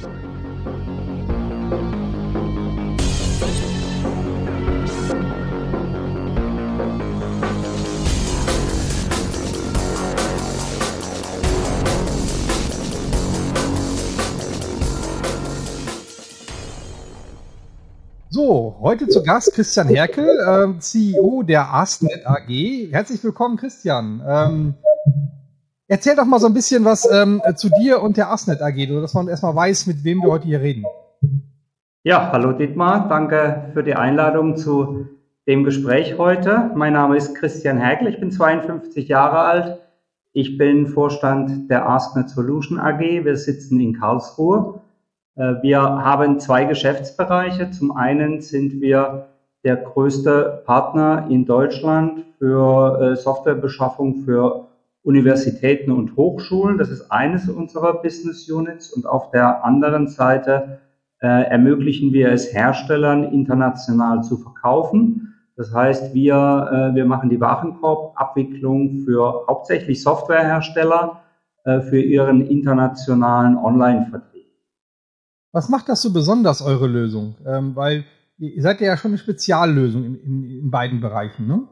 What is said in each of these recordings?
So, heute zu Gast Christian Herkel, äh, CEO der Astnet AG. Herzlich willkommen, Christian. Ähm, erzähl doch mal so ein bisschen was ähm, zu dir und der Astnet AG, dass man erstmal weiß, mit wem wir heute hier reden. Ja, hallo Dietmar, danke für die Einladung zu dem Gespräch heute. Mein Name ist Christian Herkel, ich bin 52 Jahre alt. Ich bin Vorstand der Astnet Solution AG. Wir sitzen in Karlsruhe. Äh, wir haben zwei Geschäftsbereiche. Zum einen sind wir der größte Partner in Deutschland für äh, Softwarebeschaffung für Universitäten und Hochschulen. Das ist eines unserer Business Units. Und auf der anderen Seite äh, ermöglichen wir es Herstellern international zu verkaufen. Das heißt, wir, wir machen die Warenkorbabwicklung für hauptsächlich Softwarehersteller für ihren internationalen Online-Vertrieb. Was macht das so besonders, eure Lösung? Ähm, weil ihr seid ja schon eine Speziallösung in, in, in beiden Bereichen, ne?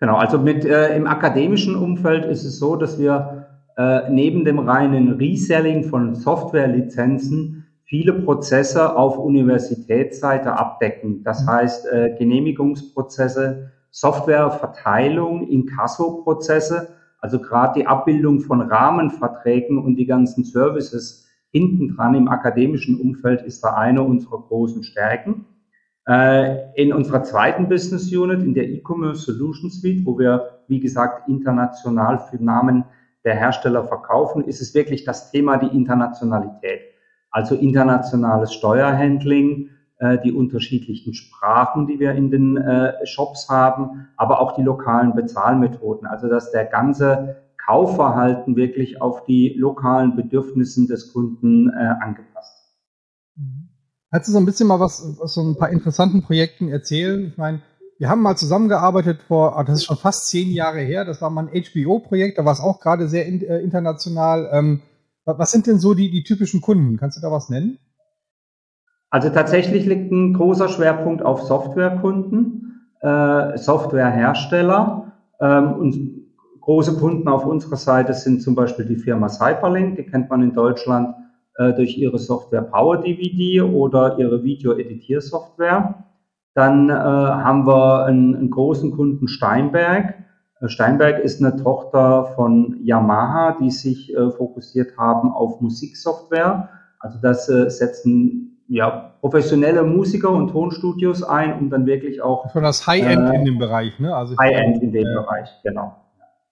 Genau, also mit äh, im akademischen Umfeld ist es so, dass wir äh, neben dem reinen Reselling von Softwarelizenzen viele Prozesse auf Universitätsseite abdecken. Das mhm. heißt äh, Genehmigungsprozesse, Softwareverteilung, Inkasso-Prozesse, also gerade die Abbildung von Rahmenverträgen und die ganzen Services hinten dran im akademischen Umfeld ist da eine unserer großen Stärken. Äh, in unserer zweiten Business Unit, in der E-Commerce Solution Suite, wo wir, wie gesagt, international für Namen der Hersteller verkaufen, ist es wirklich das Thema die Internationalität. Also internationales Steuerhandling, äh, die unterschiedlichen Sprachen, die wir in den äh, Shops haben, aber auch die lokalen Bezahlmethoden. Also dass der ganze Kaufverhalten wirklich auf die lokalen Bedürfnissen des Kunden angepasst. Kannst du so ein bisschen mal was aus so ein paar interessanten Projekten erzählen? Ich meine, wir haben mal zusammengearbeitet vor, ah, das ist schon fast zehn Jahre her, das war mal ein HBO-Projekt, da war es auch gerade sehr äh, international. Ähm, was sind denn so die, die typischen Kunden? Kannst du da was nennen? Also tatsächlich liegt ein großer Schwerpunkt auf Softwarekunden, äh, Softwarehersteller. Ähm, und Große Kunden auf unserer Seite sind zum Beispiel die Firma Cyberlink, die kennt man in Deutschland äh, durch ihre Software Power DVD oder ihre Video-Editiersoftware. Dann äh, haben wir einen, einen, großen Kunden Steinberg. Äh, Steinberg ist eine Tochter von Yamaha, die sich äh, fokussiert haben auf Musiksoftware. Also das äh, setzen ja, professionelle Musiker und Tonstudios ein, um dann wirklich auch. Schon das High-End äh, in dem Bereich, ne? Also High-End in dem Bereich, genau.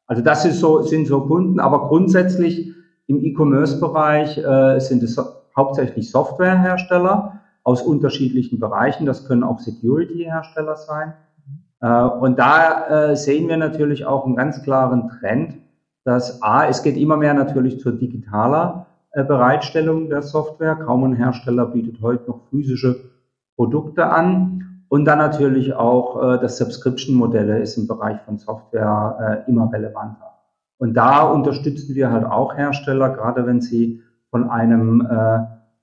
Also das so, sind so Kunden, aber grundsätzlich im E-Commerce-Bereich äh, sind es hauptsächlich Softwarehersteller aus unterschiedlichen Bereichen. Das können auch Security-Hersteller sein. Äh, und da äh, sehen wir natürlich auch einen ganz klaren Trend, dass A, es geht immer mehr natürlich zur digitaler äh, Bereitstellung der Software. Kaum ein Hersteller bietet heute noch physische Produkte an. Und dann natürlich auch äh, das Subscription-Modelle ist im Bereich von Software äh, immer relevanter. Und da unterstützen wir halt auch Hersteller, gerade wenn sie von einem, äh,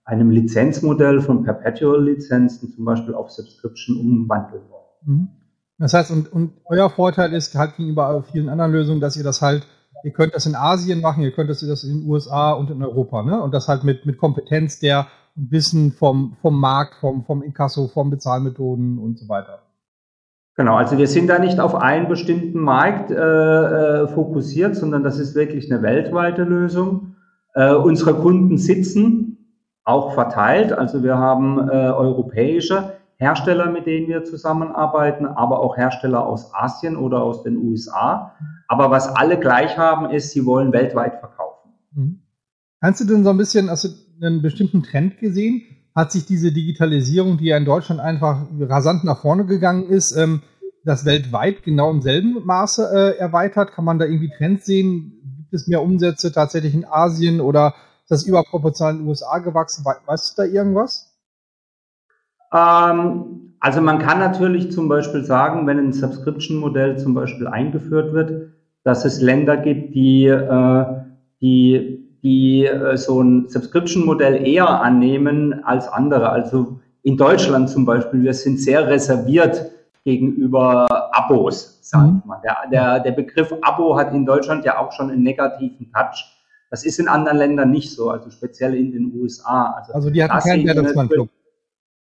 einem Lizenzmodell von Perpetual-Lizenzen zum Beispiel auf Subscription umwandeln wollen. Mhm. Das heißt, und, und euer Vorteil ist halt gegenüber vielen anderen Lösungen, dass ihr das halt, ihr könnt das in Asien machen, ihr könnt das, in den USA und in Europa, ne? Und das halt mit, mit Kompetenz der Wissen vom, vom Markt, vom, vom Inkasso, vom Bezahlmethoden und so weiter. Genau, also wir sind da nicht auf einen bestimmten Markt äh, äh, fokussiert, sondern das ist wirklich eine weltweite Lösung. Äh, unsere Kunden sitzen auch verteilt, also wir haben äh, europäische Hersteller, mit denen wir zusammenarbeiten, aber auch Hersteller aus Asien oder aus den USA. Aber was alle gleich haben, ist, sie wollen weltweit verkaufen. Mhm. Kannst du denn so ein bisschen, also einen bestimmten Trend gesehen? Hat sich diese Digitalisierung, die ja in Deutschland einfach rasant nach vorne gegangen ist, ähm, das weltweit genau im selben Maße äh, erweitert? Kann man da irgendwie Trends sehen? Gibt es mehr Umsätze tatsächlich in Asien oder ist das überproportional in den USA gewachsen? Weißt du da irgendwas? Ähm, also man kann natürlich zum Beispiel sagen, wenn ein Subscription-Modell zum Beispiel eingeführt wird, dass es Länder gibt, die, äh, die die äh, so ein Subscription-Modell eher annehmen als andere. Also in Deutschland zum Beispiel, wir sind sehr reserviert gegenüber Abos, sage ich mhm. mal. Der, der, der Begriff Abo hat in Deutschland ja auch schon einen negativen Touch. Das ist in anderen Ländern nicht so, also speziell in den USA. Also, also die hatten keinen Bertelsmann-Club.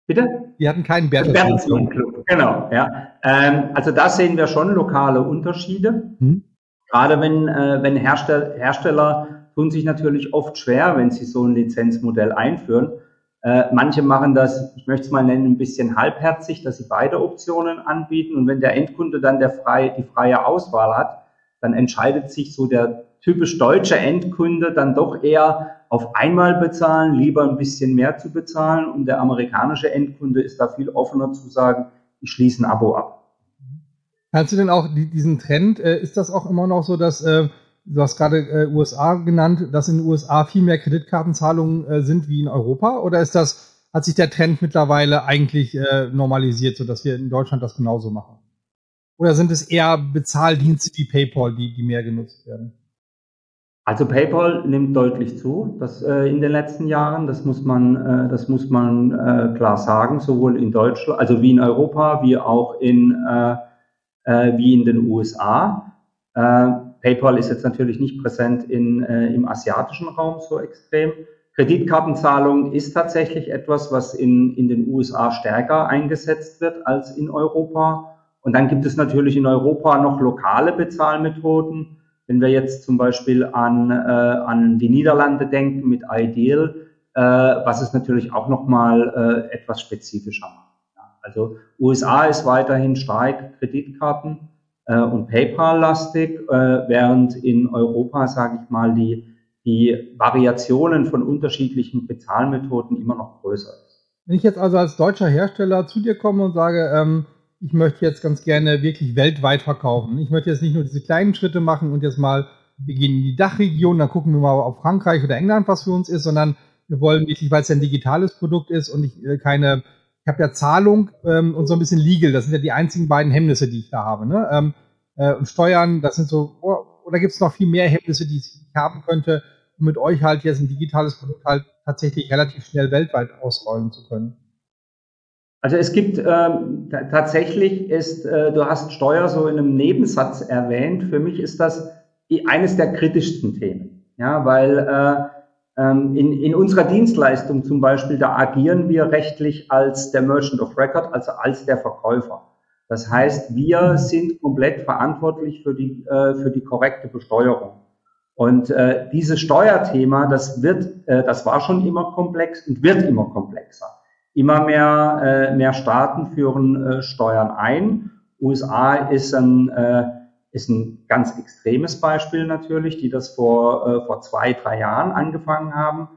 Bitte? Die hatten keinen Bertelsmann-Club. Club, genau, ja. Ähm, also da sehen wir schon lokale Unterschiede. Hm. Gerade wenn, äh, wenn Herstell Hersteller tun sich natürlich oft schwer, wenn sie so ein Lizenzmodell einführen. Äh, manche machen das, ich möchte es mal nennen, ein bisschen halbherzig, dass sie beide Optionen anbieten. Und wenn der Endkunde dann der frei, die freie Auswahl hat, dann entscheidet sich so der typisch deutsche Endkunde dann doch eher auf einmal bezahlen, lieber ein bisschen mehr zu bezahlen. Und der amerikanische Endkunde ist da viel offener zu sagen, ich schließe ein Abo ab. Kannst du denn auch diesen Trend, äh, ist das auch immer noch so, dass, äh, du hast gerade äh, USA genannt, dass in den USA viel mehr Kreditkartenzahlungen äh, sind wie in Europa? Oder ist das, hat sich der Trend mittlerweile eigentlich äh, normalisiert, sodass wir in Deutschland das genauso machen? Oder sind es eher Bezahldienste wie PayPal, die, die mehr genutzt werden? Also PayPal nimmt deutlich zu, das äh, in den letzten Jahren. Das muss man, äh, das muss man äh, klar sagen, sowohl in Deutschland, also wie in Europa, wie auch in äh, äh, wie in den USA. PayPal ist jetzt natürlich nicht präsent in, äh, im asiatischen Raum so extrem. Kreditkartenzahlung ist tatsächlich etwas, was in, in den USA stärker eingesetzt wird als in Europa. Und dann gibt es natürlich in Europa noch lokale Bezahlmethoden wenn wir jetzt zum Beispiel an, äh, an die Niederlande denken mit Ideal, äh, was es natürlich auch nochmal äh, etwas spezifischer macht. Ja, also USA ist weiterhin stark Kreditkarten äh, und PayPal-lastig, äh, während in Europa, sage ich mal, die, die Variationen von unterschiedlichen Bezahlmethoden immer noch größer ist. Wenn ich jetzt also als deutscher Hersteller zu dir komme und sage, ähm, ich möchte jetzt ganz gerne wirklich weltweit verkaufen. Ich möchte jetzt nicht nur diese kleinen Schritte machen und jetzt mal, wir gehen in die Dachregion, dann gucken wir mal auf Frankreich oder England, was für uns ist, sondern wir wollen wirklich, weil es ein digitales Produkt ist und ich äh, keine, ich habe ja Zahlung ähm, und so ein bisschen Legal, das sind ja die einzigen beiden Hemmnisse, die ich da habe. Ne? Ähm, äh, und Steuern, das sind so, oh, oder gibt es noch viel mehr Hemmnisse, die ich haben könnte, um mit euch halt jetzt ein digitales Produkt halt tatsächlich relativ schnell weltweit ausrollen zu können? Also es gibt ähm, tatsächlich ist, äh, du hast Steuer so in einem Nebensatz erwähnt. Für mich ist das eines der kritischsten Themen, ja, weil äh, in, in unserer Dienstleistung zum Beispiel da agieren wir rechtlich als der Merchant of Record, also als der Verkäufer. Das heißt, wir sind komplett verantwortlich für die äh, für die korrekte Besteuerung. Und äh, dieses Steuerthema, das wird, äh, das war schon immer komplex und wird immer komplexer. Immer mehr, äh, mehr Staaten führen äh, Steuern ein. USA ist ein, äh, ist ein ganz extremes Beispiel natürlich, die das vor, äh, vor zwei, drei Jahren angefangen haben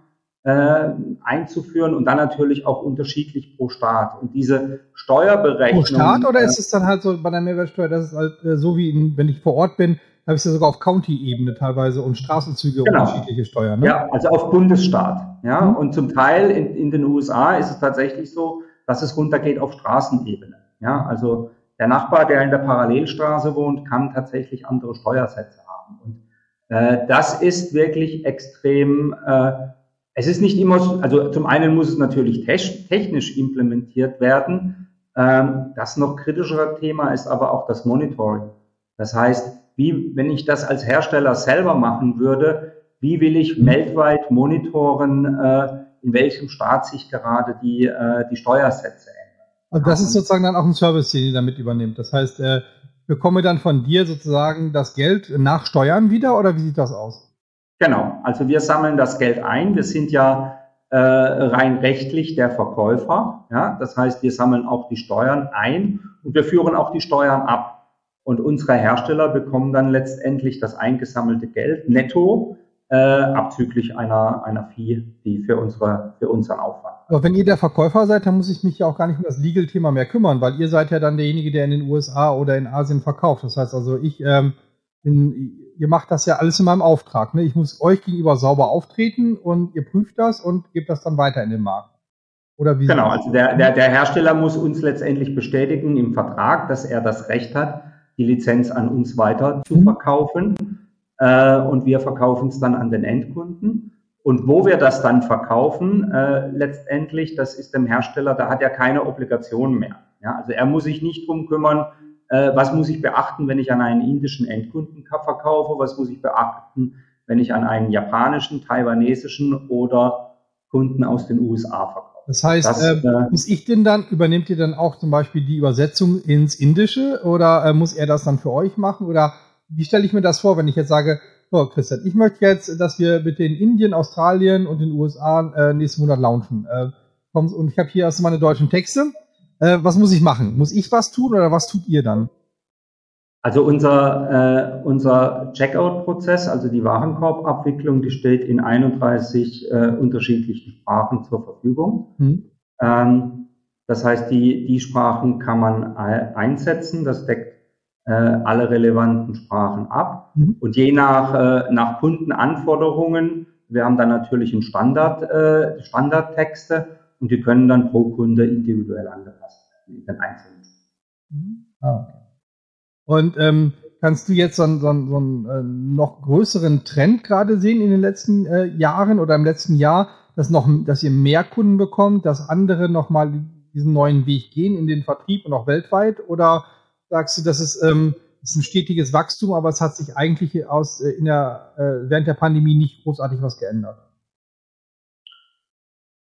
äh, einzuführen und dann natürlich auch unterschiedlich pro Staat. Und diese Steuerberechnung. Pro Staat oder äh, ist es dann halt so bei der Mehrwertsteuer, dass es halt äh, so wie in, wenn ich vor Ort bin, habe ich ja sogar auf County-Ebene teilweise und Straßenzüge genau. unterschiedliche Steuern. Ne? Ja, also auf Bundesstaat. Ja, mhm. und zum Teil in, in den USA ist es tatsächlich so, dass es runtergeht auf Straßenebene. Ja, also der Nachbar, der in der Parallelstraße wohnt, kann tatsächlich andere Steuersätze haben. Und äh, das ist wirklich extrem. Äh, es ist nicht immer, also zum einen muss es natürlich technisch implementiert werden. Ähm, das noch kritischere Thema ist aber auch das Monitoring. Das heißt, wie, wenn ich das als Hersteller selber machen würde, wie will ich weltweit monitoren, äh, in welchem Staat sich gerade die, äh, die Steuersätze ändern. Also das ist sozusagen dann auch ein Service, den ihr damit übernimmt. Das heißt, äh, bekomme dann von dir sozusagen das Geld nach Steuern wieder oder wie sieht das aus? Genau, also wir sammeln das Geld ein. Wir sind ja äh, rein rechtlich der Verkäufer. Ja? Das heißt, wir sammeln auch die Steuern ein und wir führen auch die Steuern ab. Und unsere Hersteller bekommen dann letztendlich das eingesammelte Geld netto, äh, abzüglich einer, einer Fee, die für, unsere, für unseren Aufwand. Aber wenn ihr der Verkäufer seid, dann muss ich mich ja auch gar nicht um das Legal-Thema mehr kümmern, weil ihr seid ja dann derjenige, der in den USA oder in Asien verkauft. Das heißt also, ich ähm, bin, ihr macht das ja alles in meinem Auftrag. Ne? Ich muss euch gegenüber sauber auftreten und ihr prüft das und gebt das dann weiter in den Markt. Oder wie genau, also der, der, der Hersteller muss uns letztendlich bestätigen im Vertrag, dass er das Recht hat, die Lizenz an uns weiter zu mhm. verkaufen. Äh, und wir verkaufen es dann an den Endkunden. Und wo wir das dann verkaufen, äh, letztendlich, das ist dem Hersteller, da hat er keine Obligation mehr. Ja, also er muss sich nicht drum kümmern, äh, was muss ich beachten, wenn ich an einen indischen Endkunden verkaufe, was muss ich beachten, wenn ich an einen japanischen, taiwanesischen oder Kunden aus den USA verkaufe. Das heißt, das, äh, äh, muss ich denn dann, übernehmt ihr dann auch zum Beispiel die Übersetzung ins Indische oder äh, muss er das dann für euch machen? Oder wie stelle ich mir das vor, wenn ich jetzt sage, oh Christian, ich möchte jetzt, dass wir mit den Indien, Australien und den USA äh, nächsten Monat launchen. Äh, und ich habe hier erst meine deutschen Texte. Äh, was muss ich machen? Muss ich was tun oder was tut ihr dann? Also unser, äh, unser Checkout-Prozess, also die Warenkorbabwicklung, die steht in 31 äh, unterschiedlichen Sprachen zur Verfügung. Mhm. Ähm, das heißt, die, die Sprachen kann man einsetzen. Das deckt äh, alle relevanten Sprachen ab. Mhm. Und je nach, äh, nach Kundenanforderungen, wir haben dann natürlich einen Standard, äh, Standardtexte und die können dann pro Kunde individuell angepasst werden in den einzelnen. Mhm. Ah, okay. Und ähm, kannst du jetzt so, einen, so einen, so einen äh, noch größeren Trend gerade sehen in den letzten äh, Jahren oder im letzten Jahr, dass noch, dass ihr mehr Kunden bekommt, dass andere nochmal diesen neuen Weg gehen in den Vertrieb und auch weltweit? Oder sagst du, das ist, ähm, ist ein stetiges Wachstum, aber es hat sich eigentlich aus äh, in der, äh, während der Pandemie nicht großartig was geändert?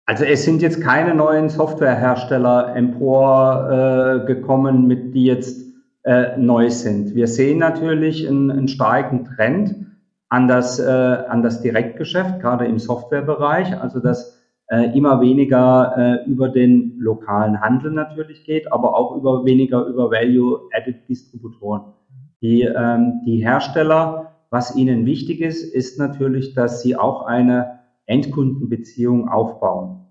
Also es sind jetzt keine neuen Softwarehersteller emporgekommen, äh, mit die jetzt äh, neu sind. Wir sehen natürlich einen, einen starken Trend an das, äh, an das Direktgeschäft, gerade im Softwarebereich, also dass äh, immer weniger äh, über den lokalen Handel natürlich geht, aber auch über weniger über Value-Added-Distributoren. Die, ähm, die Hersteller, was ihnen wichtig ist, ist natürlich, dass sie auch eine Endkundenbeziehung aufbauen.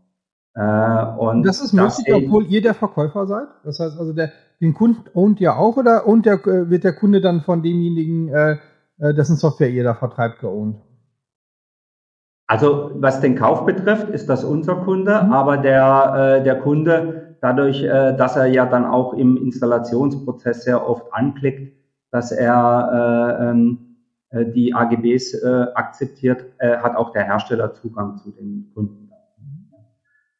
Äh, und das ist möglich, das obwohl ihr der Verkäufer seid? Das heißt also, der, den Kunden ownt ihr auch oder und der, äh, wird der Kunde dann von demjenigen, äh, äh, dessen Software ihr da vertreibt, geowned? Also was den Kauf betrifft, ist das unser Kunde, mhm. aber der, äh, der Kunde, dadurch, äh, dass er ja dann auch im Installationsprozess sehr oft anklickt, dass er äh, ähm, äh, die AGBs äh, akzeptiert, äh, hat auch der Hersteller Zugang zu den Kunden.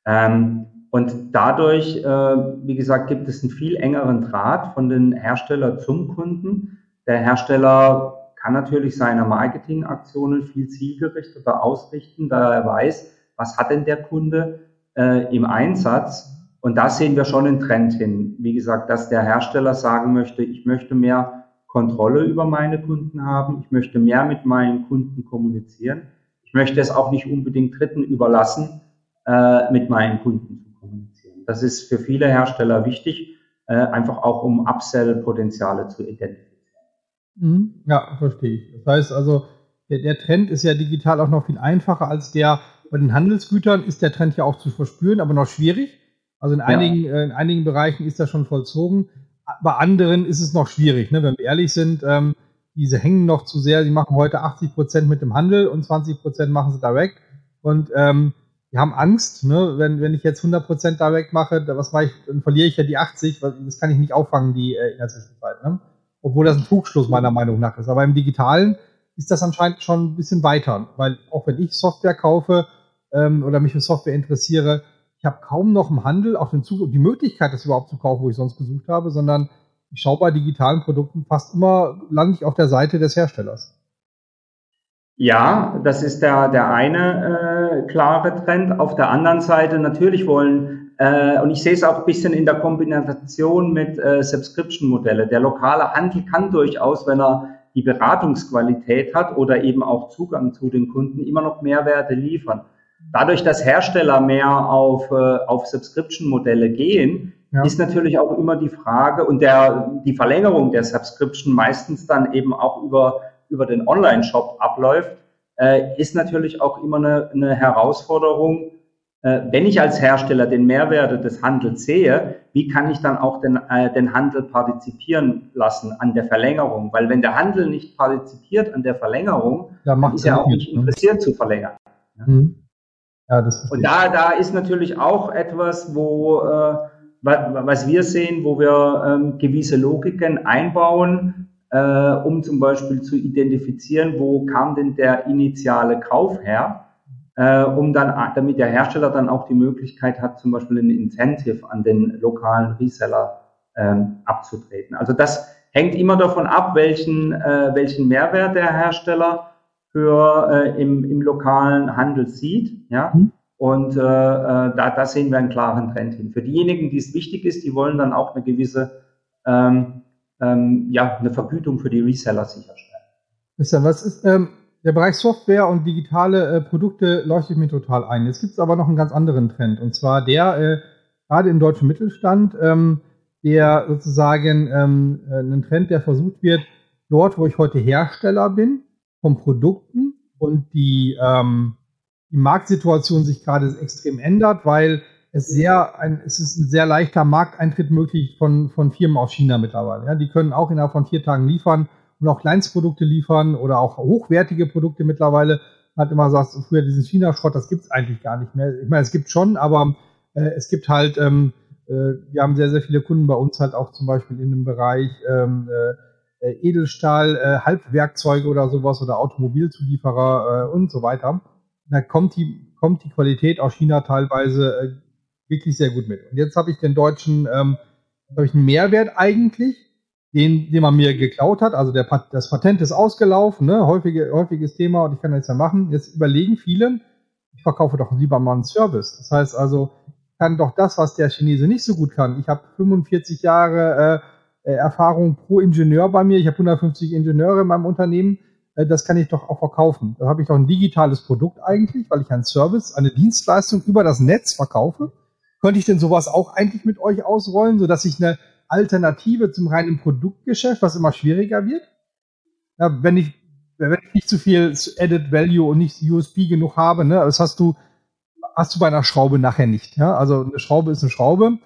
Ähm, und dadurch, äh, wie gesagt, gibt es einen viel engeren Draht von den Hersteller zum Kunden. Der Hersteller kann natürlich seine Marketingaktionen viel zielgerichteter ausrichten, da er weiß, was hat denn der Kunde äh, im Einsatz. Und da sehen wir schon einen Trend hin. Wie gesagt, dass der Hersteller sagen möchte, ich möchte mehr Kontrolle über meine Kunden haben, ich möchte mehr mit meinen Kunden kommunizieren. Ich möchte es auch nicht unbedingt Dritten überlassen, äh, mit meinen Kunden zu kommunizieren. Das ist für viele Hersteller wichtig, äh, einfach auch um Upsell-Potenziale zu identifizieren. Mhm. Ja, verstehe ich. Das heißt also, der, der Trend ist ja digital auch noch viel einfacher als der bei den Handelsgütern ist der Trend ja auch zu verspüren, aber noch schwierig. Also in einigen, ja. äh, in einigen Bereichen ist das schon vollzogen. Bei anderen ist es noch schwierig, ne? wenn wir ehrlich sind. Ähm, diese hängen noch zu sehr. Sie machen heute 80 Prozent mit dem Handel und 20 Prozent machen sie direkt. Und ähm, die haben Angst, ne? wenn, wenn ich jetzt 100% direkt mache, was mache ich, dann verliere ich ja die 80, weil das kann ich nicht auffangen die äh, in der Zwischenzeit. Ne? Obwohl das ein Trugschluss meiner Meinung nach ist. Aber im Digitalen ist das anscheinend schon ein bisschen weiter, weil auch wenn ich Software kaufe ähm, oder mich für Software interessiere, ich habe kaum noch im Handel auch den Zug die Möglichkeit, das überhaupt zu kaufen, wo ich sonst gesucht habe, sondern ich schaue bei digitalen Produkten fast immer, lande ich auf der Seite des Herstellers. Ja, das ist der, der eine äh, klare Trend. Auf der anderen Seite natürlich wollen, äh, und ich sehe es auch ein bisschen in der Kombination mit äh, Subscription-Modelle. Der lokale Handel kann durchaus, wenn er die Beratungsqualität hat oder eben auch Zugang zu den Kunden, immer noch Mehrwerte liefern. Dadurch, dass Hersteller mehr auf, äh, auf Subscription-Modelle gehen, ja. ist natürlich auch immer die Frage und der, die Verlängerung der Subscription meistens dann eben auch über über den Online-Shop abläuft, äh, ist natürlich auch immer eine, eine Herausforderung. Äh, wenn ich als Hersteller den Mehrwert des Handels sehe, wie kann ich dann auch den, äh, den Handel partizipieren lassen an der Verlängerung? Weil wenn der Handel nicht partizipiert an der Verlängerung, ja, dann ist er auch nicht ne? interessiert zu verlängern. Ja? Mhm. Ja, Und da, da ist natürlich auch etwas, wo äh, was wir sehen, wo wir ähm, gewisse Logiken einbauen, äh, um zum Beispiel zu identifizieren, wo kam denn der initiale Kauf her, äh, um dann, damit der Hersteller dann auch die Möglichkeit hat, zum Beispiel ein Incentive an den lokalen Reseller ähm, abzutreten. Also das hängt immer davon ab, welchen, äh, welchen Mehrwert der Hersteller für äh, im, im lokalen Handel sieht. Ja? Mhm. Und äh, äh, da, da sehen wir einen klaren Trend hin. Für diejenigen, die es wichtig ist, die wollen dann auch eine gewisse ähm, ähm, ja, eine Vergütung für die Reseller sicherstellen. Christian, was ist ähm, der Bereich Software und digitale äh, Produkte leuchtet mir total ein. Jetzt gibt es aber noch einen ganz anderen Trend und zwar der äh, gerade im deutschen Mittelstand, ähm, der sozusagen ähm, äh, ein Trend, der versucht wird, dort, wo ich heute Hersteller bin, von Produkten und die, ähm, die Marktsituation sich gerade extrem ändert, weil es sehr ein, es ist ein sehr leichter Markteintritt möglich von, von Firmen aus China mittlerweile. Ja, die können auch innerhalb von vier Tagen liefern und auch Kleinstprodukte liefern oder auch hochwertige Produkte mittlerweile. Man hat immer gesagt, früher diesen China-Schrott, das gibt's eigentlich gar nicht mehr. Ich meine, es gibt schon, aber äh, es gibt halt, ähm, äh, wir haben sehr, sehr viele Kunden bei uns halt auch zum Beispiel in dem Bereich ähm, äh, Edelstahl, äh, Halbwerkzeuge oder sowas oder Automobilzulieferer äh, und so weiter. Da kommt die, kommt die Qualität aus China teilweise äh, wirklich sehr gut mit. Und jetzt habe ich den deutschen, ähm, habe ich einen Mehrwert eigentlich, den, den man mir geklaut hat. Also der, das Patent ist ausgelaufen, ne? Häufige, häufiges Thema und ich kann das ja machen. Jetzt überlegen viele, ich verkaufe doch lieber mal einen Service. Das heißt also, kann doch das, was der Chinese nicht so gut kann. Ich habe 45 Jahre äh, Erfahrung pro Ingenieur bei mir. Ich habe 150 Ingenieure in meinem Unternehmen. Äh, das kann ich doch auch verkaufen. Da habe ich doch ein digitales Produkt eigentlich, weil ich einen Service, eine Dienstleistung über das Netz verkaufe. Könnte ich denn sowas auch eigentlich mit euch ausrollen, sodass ich eine Alternative zum reinen Produktgeschäft, was immer schwieriger wird? Ja, wenn ich, wenn ich nicht zu viel Added Value und nicht USB genug habe, ne, das hast du, hast du bei einer Schraube nachher nicht. Ja? Also eine Schraube ist eine Schraube.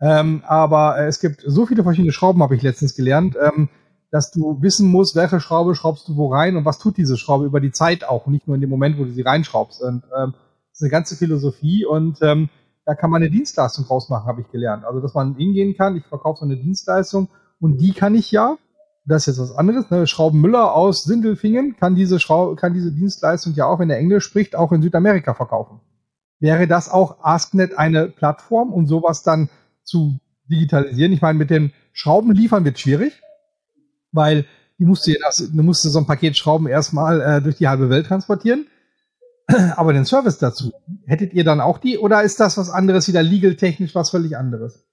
Ähm, aber es gibt so viele verschiedene Schrauben, habe ich letztens gelernt, ähm, dass du wissen musst, welche Schraube schraubst du wo rein und was tut diese Schraube über die Zeit auch nicht nur in dem Moment, wo du sie reinschraubst. Und ähm, das ist eine ganze Philosophie und ähm, da kann man eine Dienstleistung draus machen, habe ich gelernt. Also, dass man hingehen kann, ich verkaufe so eine Dienstleistung und die kann ich ja, das ist jetzt was anderes, ne, Schraubenmüller aus Sindelfingen kann diese, Schraub, kann diese Dienstleistung ja auch, wenn er Englisch spricht, auch in Südamerika verkaufen. Wäre das auch AskNet eine Plattform, um sowas dann zu digitalisieren? Ich meine, mit den Schrauben liefern wird schwierig, weil die musste, du musst so ein Paket Schrauben erstmal äh, durch die halbe Welt transportieren. Aber den Service dazu, hättet ihr dann auch die oder ist das was anderes, wieder legal-technisch was völlig anderes?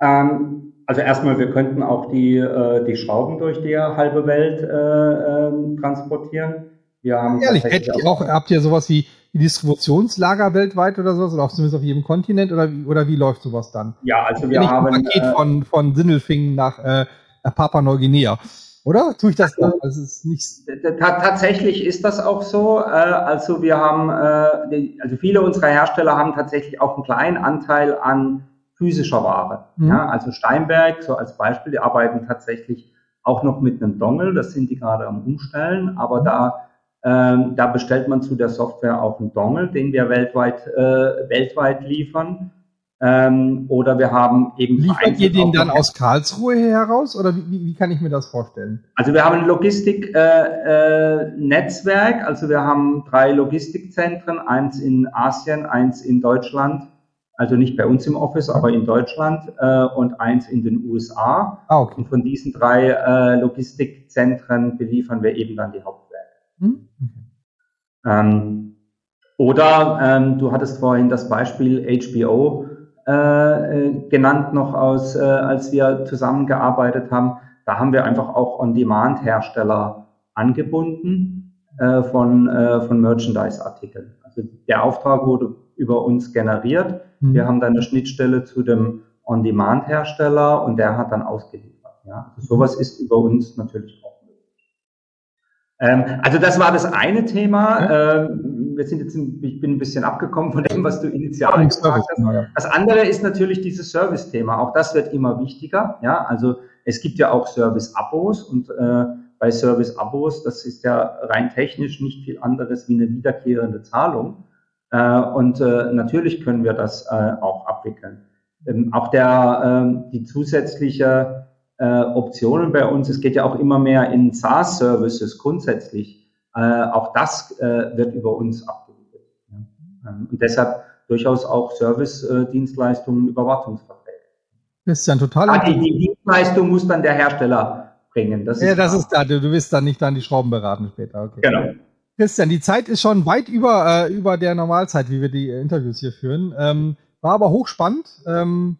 Ähm, also erstmal, wir könnten auch die, äh, die Schrauben durch die halbe Welt äh, äh, transportieren. Wir haben Ehrlich, hättet ihr auch, habt ihr sowas wie Distributionslager weltweit oder sowas, oder zumindest auf jedem Kontinent, oder, oder wie läuft sowas dann? Ja, also wir haben... Ein Paket äh, von, von Sindelfingen nach, äh, Papua-Neuguinea. Oder? Tue ich das da? Also ist nicht tatsächlich ist das auch so. Äh, also wir haben, äh, also viele unserer Hersteller haben tatsächlich auch einen kleinen Anteil an physischer Ware. Mhm. Ja, also Steinberg, so als Beispiel, die arbeiten tatsächlich auch noch mit einem Dongle. Das sind die gerade am Umstellen, aber da ähm, da bestellt man zu der Software auch einen Dongle, den wir weltweit äh, weltweit liefern. Ähm, oder wir haben eben. Liefert ihr den dann aus Karlsruhe heraus oder wie, wie, kann ich mir das vorstellen? Also wir haben ein Logistiknetzwerk, äh, äh, also wir haben drei Logistikzentren, eins in Asien, eins in Deutschland, also nicht bei uns im Office, aber in Deutschland äh, und eins in den USA. Ah, okay. Und von diesen drei äh, Logistikzentren beliefern wir eben dann die Hauptwerke. Hm? Okay. Ähm, oder ähm, du hattest vorhin das Beispiel HBO äh, äh, genannt noch aus, äh, als wir zusammengearbeitet haben. Da haben wir einfach auch On-Demand-Hersteller angebunden äh, von, äh, von Merchandise-Artikeln. Also der Auftrag wurde über uns generiert. Mhm. Wir haben dann eine Schnittstelle zu dem On-Demand-Hersteller und der hat dann ausgeliefert. Ja? Also sowas ist über uns natürlich auch möglich. Ähm, also das war das eine Thema. Ähm, wir sind jetzt, ein, ich bin ein bisschen abgekommen von dem, was du initial gesagt hast. Das andere ist natürlich dieses Service-Thema. Auch das wird immer wichtiger. Ja, also es gibt ja auch Service-Abos und äh, bei Service-Abos, das ist ja rein technisch nicht viel anderes wie eine wiederkehrende Zahlung. Äh, und äh, natürlich können wir das äh, auch abwickeln. Ähm, auch der, äh, die zusätzliche äh, Optionen bei uns. Es geht ja auch immer mehr in SaaS-Services grundsätzlich. Äh, auch das äh, wird über uns abgewickelt. Ja. Ähm, und deshalb durchaus auch Service-Dienstleistungen, Überwachungsverträge. Christian, total. Ah, die, die Dienstleistung muss dann der Hersteller bringen. Das ja, das klar. ist da. Du, wirst dann nicht dann die Schrauben beraten später. Okay. Genau. Christian, die Zeit ist schon weit über, äh, über der Normalzeit, wie wir die äh, Interviews hier führen. Ähm, war aber hochspannend. Ähm,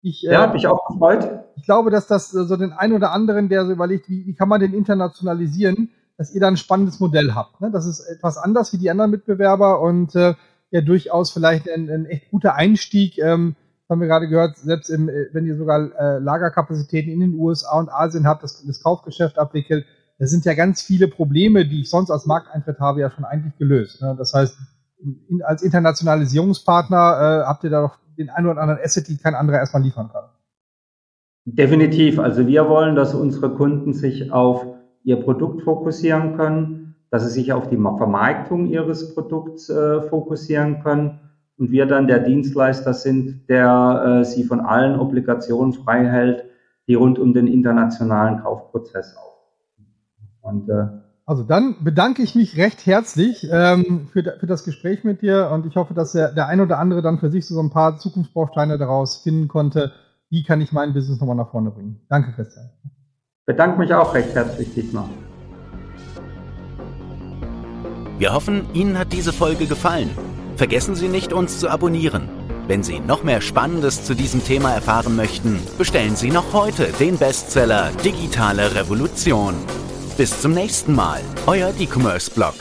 ich, äh, ja, hat mich auch gefreut. Ich glaube, dass das so den einen oder anderen, der so überlegt, wie, wie kann man den internationalisieren, dass ihr da ein spannendes Modell habt. Ne? Das ist etwas anders wie die anderen Mitbewerber und äh, ja durchaus vielleicht ein, ein echt guter Einstieg. Ähm, haben wir gerade gehört, selbst im, äh, wenn ihr sogar äh, Lagerkapazitäten in den USA und Asien habt, das, das Kaufgeschäft abwickelt, das sind ja ganz viele Probleme, die ich sonst als Markteintritt habe, ja schon eigentlich gelöst. Ne? Das heißt, in, als Internationalisierungspartner äh, habt ihr da doch den einen oder anderen Asset, die kein anderer erstmal liefern kann. Definitiv. Also wir wollen, dass unsere Kunden sich auf ihr Produkt fokussieren können, dass sie sich auf die Vermarktung ihres Produkts äh, fokussieren können und wir dann der Dienstleister sind, der äh, sie von allen Obligationen frei hält, die rund um den internationalen Kaufprozess auf. Und, äh, also dann bedanke ich mich recht herzlich ähm, für, für das Gespräch mit dir und ich hoffe, dass der, der ein oder andere dann für sich so ein paar Zukunftsbausteine daraus finden konnte. Wie kann ich mein Business nochmal nach vorne bringen? Danke, Christian. Bedanke mich auch recht herzlich diesmal. Wir hoffen, Ihnen hat diese Folge gefallen. Vergessen Sie nicht, uns zu abonnieren. Wenn Sie noch mehr Spannendes zu diesem Thema erfahren möchten, bestellen Sie noch heute den Bestseller Digitale Revolution. Bis zum nächsten Mal, euer E-Commerce Blog.